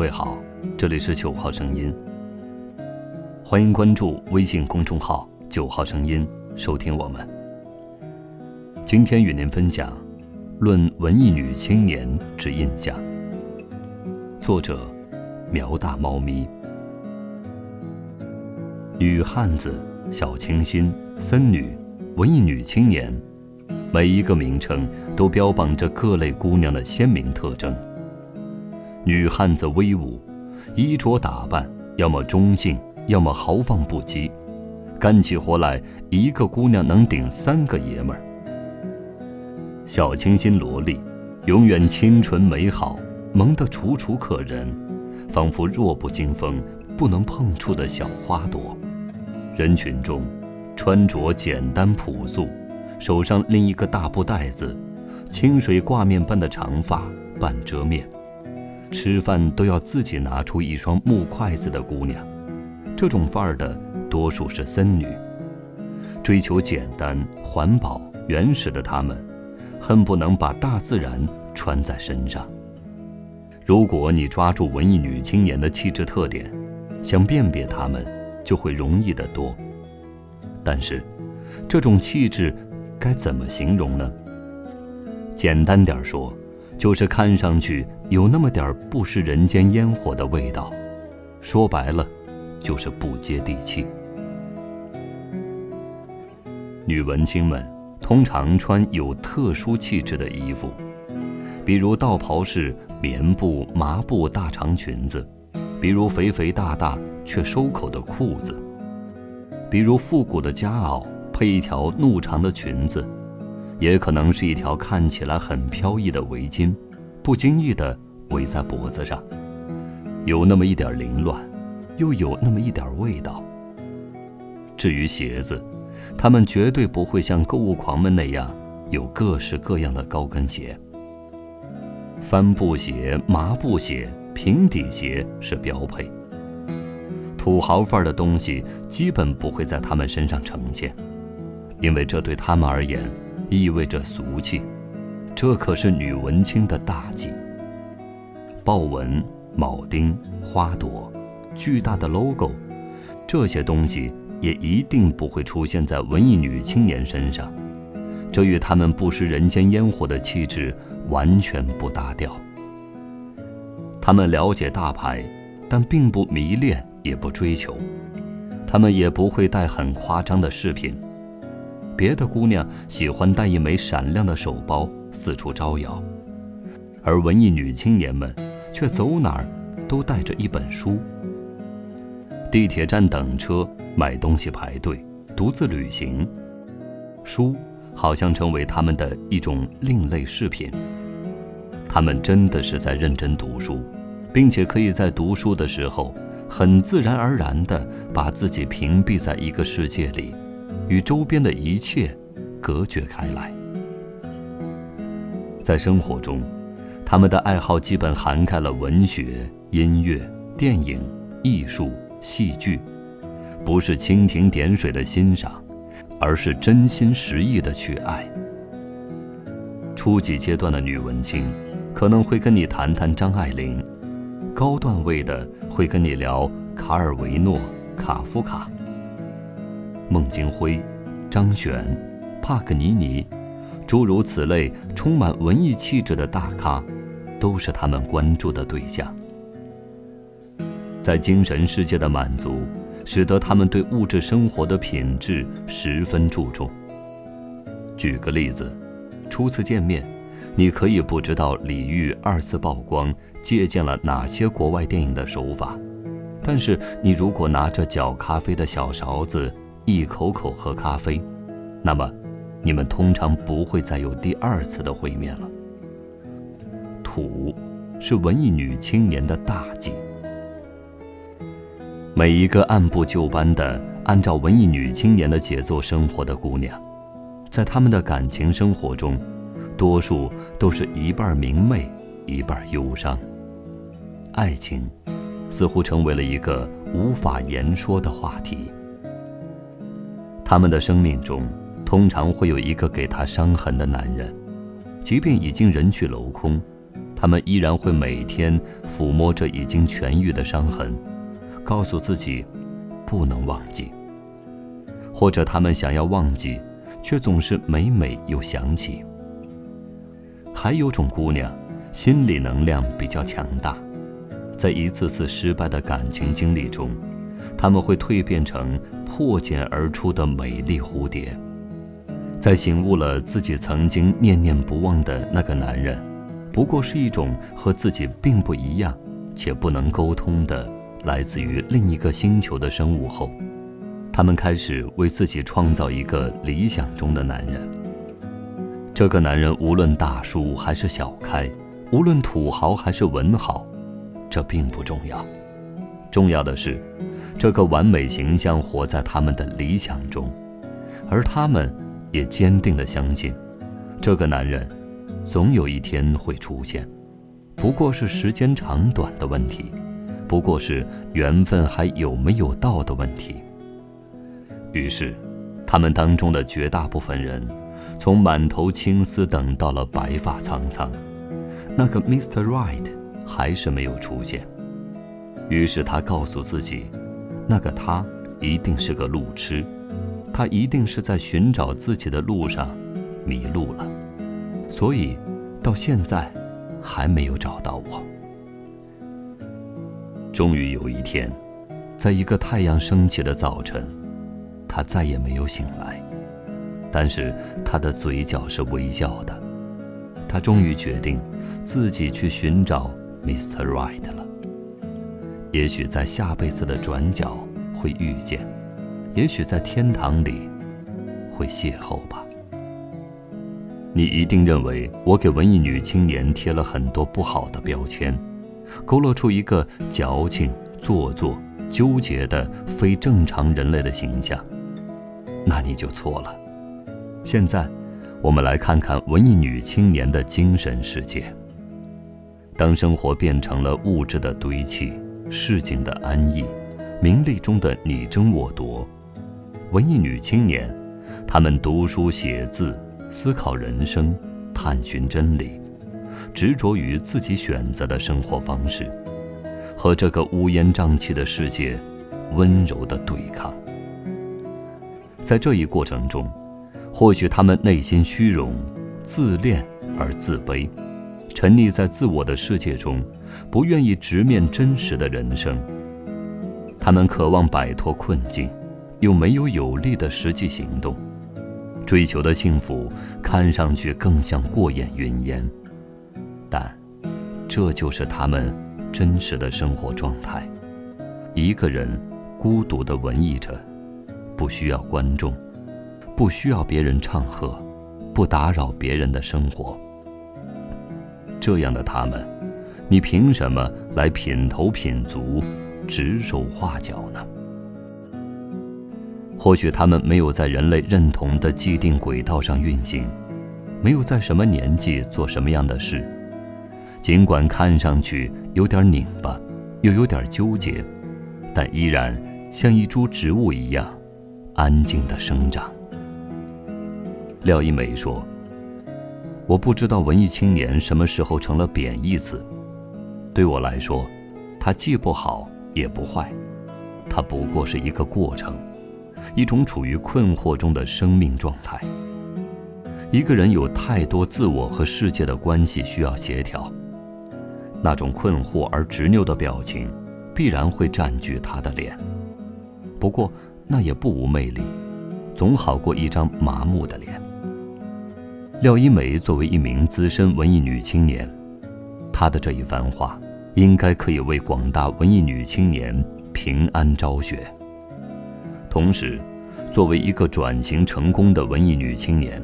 各位好，这里是九号声音，欢迎关注微信公众号“九号声音”，收听我们。今天与您分享《论文艺女青年之印象》，作者苗大猫咪。女汉子、小清新、森女、文艺女青年，每一个名称都标榜着各类姑娘的鲜明特征。女汉子威武，衣着打扮要么中性，要么豪放不羁，干起活来一个姑娘能顶三个爷们儿。小清新萝莉，永远清纯美好，萌得楚楚可人，仿佛弱不禁风、不能碰触的小花朵。人群中，穿着简单朴素，手上拎一个大布袋子，清水挂面般的长发半遮面。吃饭都要自己拿出一双木筷子的姑娘，这种范儿的多数是森女。追求简单、环保、原始的她们，恨不能把大自然穿在身上。如果你抓住文艺女青年的气质特点，想辨别她们，就会容易得多。但是，这种气质该怎么形容呢？简单点说。就是看上去有那么点不食人间烟火的味道，说白了，就是不接地气。女文青们通常穿有特殊气质的衣服，比如道袍式棉布、麻布大长裙子，比如肥肥大大却收口的裤子，比如复古的夹袄配一条怒长的裙子。也可能是一条看起来很飘逸的围巾，不经意地围在脖子上，有那么一点凌乱，又有那么一点味道。至于鞋子，他们绝对不会像购物狂们那样有各式各样的高跟鞋。帆布鞋、麻布鞋、平底鞋是标配。土豪范儿的东西基本不会在他们身上呈现，因为这对他们而言。意味着俗气，这可是女文青的大忌。豹纹、铆钉、花朵、巨大的 logo，这些东西也一定不会出现在文艺女青年身上，这与她们不食人间烟火的气质完全不搭调。她们了解大牌，但并不迷恋，也不追求。她们也不会戴很夸张的饰品。别的姑娘喜欢带一枚闪亮的手包四处招摇，而文艺女青年们却走哪儿都带着一本书。地铁站等车、买东西排队、独自旅行，书好像成为他们的一种另类饰品。他们真的是在认真读书，并且可以在读书的时候很自然而然地把自己屏蔽在一个世界里。与周边的一切隔绝开来。在生活中，他们的爱好基本涵盖了文学、音乐、电影、艺术、戏剧，不是蜻蜓点水的欣赏，而是真心实意的去爱。初级阶段的女文青可能会跟你谈谈张爱玲，高段位的会跟你聊卡尔维诺、卡夫卡。孟京辉、张悬、帕格尼尼，诸如此类充满文艺气质的大咖，都是他们关注的对象。在精神世界的满足，使得他们对物质生活的品质十分注重。举个例子，初次见面，你可以不知道李玉二次曝光借鉴了哪些国外电影的手法，但是你如果拿着搅咖啡的小勺子，一口口喝咖啡，那么，你们通常不会再有第二次的会面了。土，是文艺女青年的大忌。每一个按部就班的按照文艺女青年的节奏生活的姑娘，在她们的感情生活中，多数都是一半明媚，一半忧伤。爱情，似乎成为了一个无法言说的话题。他们的生命中，通常会有一个给他伤痕的男人，即便已经人去楼空，他们依然会每天抚摸着已经痊愈的伤痕，告诉自己不能忘记；或者他们想要忘记，却总是每每又想起。还有种姑娘，心理能量比较强大，在一次次失败的感情经历中，他们会蜕变成破茧而出的美丽蝴蝶，在醒悟了自己曾经念念不忘的那个男人。不过是一种和自己并不一样，且不能沟通的来自于另一个星球的生物后，他们开始为自己创造一个理想中的男人。这个男人无论大叔还是小开，无论土豪还是文豪，这并不重要。重要的是，这个完美形象活在他们的理想中，而他们也坚定地相信，这个男人。总有一天会出现，不过是时间长短的问题，不过是缘分还有没有到的问题。于是，他们当中的绝大部分人，从满头青丝等到了白发苍苍，那个 Mr. Right 还是没有出现。于是他告诉自己，那个他一定是个路痴，他一定是在寻找自己的路上迷路了。所以，到现在还没有找到我。终于有一天，在一个太阳升起的早晨，他再也没有醒来，但是他的嘴角是微笑的。他终于决定自己去寻找 Mr. Right 了。也许在下辈子的转角会遇见，也许在天堂里会邂逅吧。你一定认为我给文艺女青年贴了很多不好的标签，勾勒出一个矫情、做作、纠结的非正常人类的形象，那你就错了。现在，我们来看看文艺女青年的精神世界。当生活变成了物质的堆砌、市井的安逸、名利中的你争我夺，文艺女青年，她们读书写字。思考人生，探寻真理，执着于自己选择的生活方式，和这个乌烟瘴气的世界温柔的对抗。在这一过程中，或许他们内心虚荣、自恋而自卑，沉溺在自我的世界中，不愿意直面真实的人生。他们渴望摆脱困境，又没有有力的实际行动。追求的幸福看上去更像过眼云烟，但这就是他们真实的生活状态。一个人孤独地文艺着，不需要观众，不需要别人唱和，不打扰别人的生活。这样的他们，你凭什么来品头品足、指手画脚呢？或许他们没有在人类认同的既定轨道上运行，没有在什么年纪做什么样的事，尽管看上去有点拧巴，又有点纠结，但依然像一株植物一样安静地生长。廖一梅说：“我不知道文艺青年什么时候成了贬义词，对我来说，它既不好也不坏，它不过是一个过程。”一种处于困惑中的生命状态。一个人有太多自我和世界的关系需要协调，那种困惑而执拗的表情，必然会占据他的脸。不过那也不无魅力，总好过一张麻木的脸。廖一梅作为一名资深文艺女青年，她的这一番话，应该可以为广大文艺女青年平安昭雪。同时，作为一个转型成功的文艺女青年，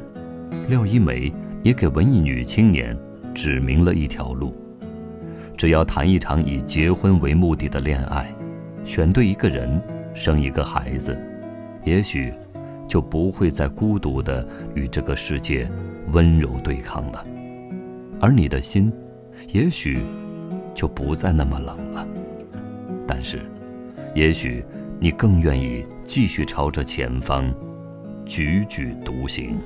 廖一梅也给文艺女青年指明了一条路：只要谈一场以结婚为目的的恋爱，选对一个人，生一个孩子，也许就不会再孤独地与这个世界温柔对抗了，而你的心，也许就不再那么冷了。但是，也许你更愿意。继续朝着前方，踽踽独行。